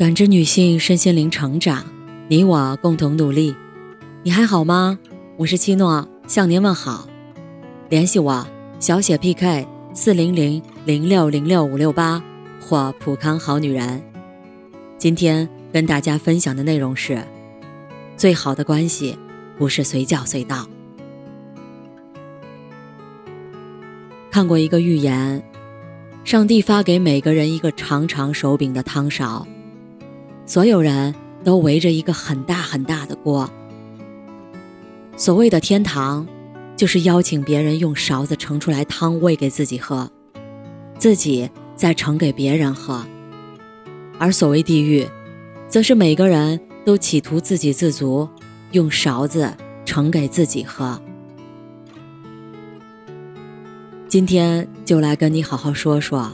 感知女性身心灵成长，你我共同努力。你还好吗？我是七诺，向您问好。联系我：小写 PK 四零零零六零六五六八或普康好女人。今天跟大家分享的内容是：最好的关系不是随叫随到。看过一个预言，上帝发给每个人一个长长手柄的汤勺，所有人都围着一个很大很大的锅。所谓的天堂，就是邀请别人用勺子盛出来汤喂给自己喝，自己再盛给别人喝；而所谓地狱，则是每个人都企图自给自足，用勺子盛给自己喝。今天就来跟你好好说说，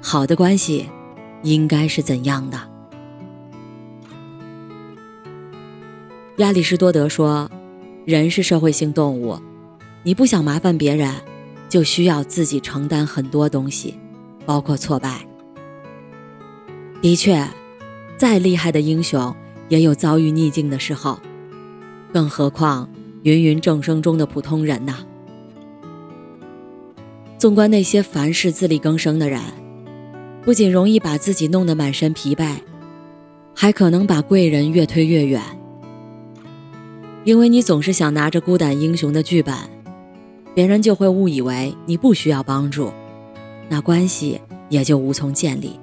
好的关系应该是怎样的。亚里士多德说：“人是社会性动物，你不想麻烦别人，就需要自己承担很多东西，包括挫败。”的确，再厉害的英雄也有遭遇逆境的时候，更何况芸芸众生中的普通人呢。纵观那些凡事自力更生的人，不仅容易把自己弄得满身疲惫，还可能把贵人越推越远。因为你总是想拿着孤胆英雄的剧本，别人就会误以为你不需要帮助，那关系也就无从建立。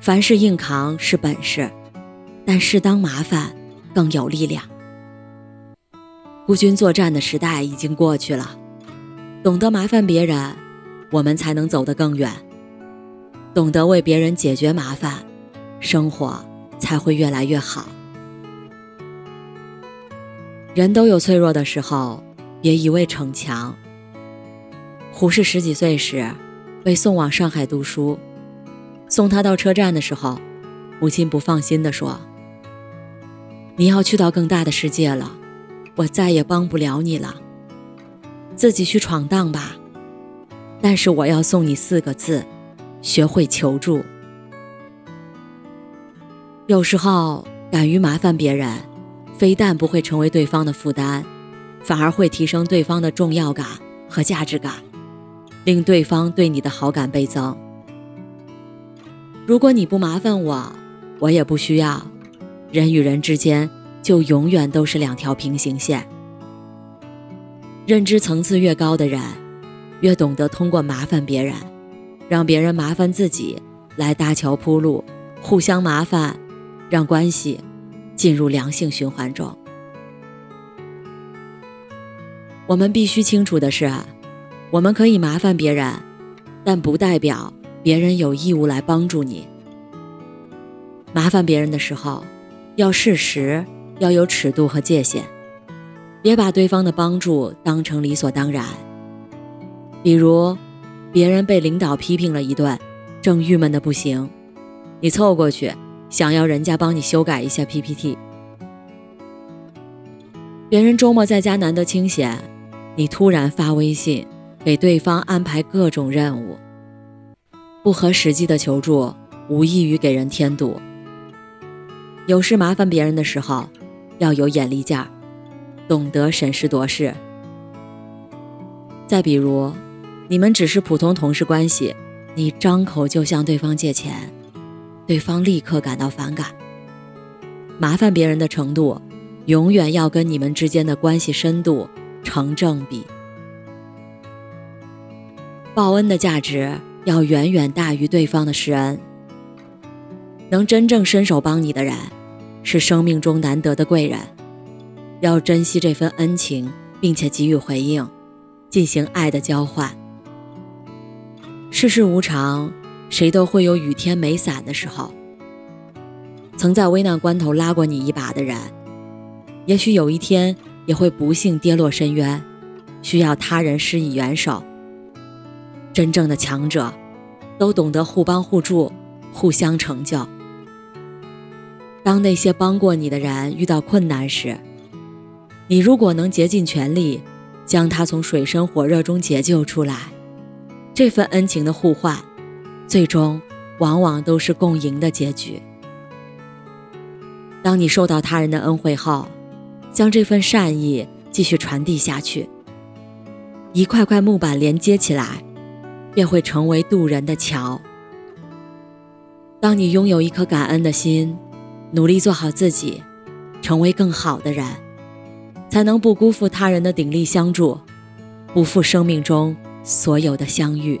凡事硬扛是本事，但适当麻烦更有力量。孤军作战的时代已经过去了。懂得麻烦别人，我们才能走得更远。懂得为别人解决麻烦，生活才会越来越好。人都有脆弱的时候，别一味逞强。胡适十几岁时被送往上海读书，送他到车站的时候，母亲不放心地说：“你要去到更大的世界了，我再也帮不了你了。”自己去闯荡吧，但是我要送你四个字：学会求助。有时候，敢于麻烦别人，非但不会成为对方的负担，反而会提升对方的重要感和价值感，令对方对你的好感倍增。如果你不麻烦我，我也不需要。人与人之间就永远都是两条平行线。认知层次越高的人，越懂得通过麻烦别人，让别人麻烦自己，来搭桥铺路，互相麻烦，让关系进入良性循环中。我们必须清楚的是，我们可以麻烦别人，但不代表别人有义务来帮助你。麻烦别人的时候，要适时，要有尺度和界限。别把对方的帮助当成理所当然。比如，别人被领导批评了一顿，正郁闷的不行，你凑过去想要人家帮你修改一下 PPT。别人周末在家难得清闲，你突然发微信给对方安排各种任务，不合实际的求助无异于给人添堵。有事麻烦别人的时候，要有眼力劲儿。懂得审时度势。再比如，你们只是普通同事关系，你张口就向对方借钱，对方立刻感到反感。麻烦别人的程度，永远要跟你们之间的关系深度成正比。报恩的价值要远远大于对方的施恩。能真正伸手帮你的人，是生命中难得的贵人。要珍惜这份恩情，并且给予回应，进行爱的交换。世事无常，谁都会有雨天没伞的时候。曾在危难关头拉过你一把的人，也许有一天也会不幸跌落深渊，需要他人施以援手。真正的强者，都懂得互帮互助，互相成就。当那些帮过你的人遇到困难时，你如果能竭尽全力，将他从水深火热中解救出来，这份恩情的互换，最终往往都是共赢的结局。当你受到他人的恩惠后，将这份善意继续传递下去，一块块木板连接起来，便会成为渡人的桥。当你拥有一颗感恩的心，努力做好自己，成为更好的人，才能不辜负他人的鼎力相助，不负生命中所有的相遇。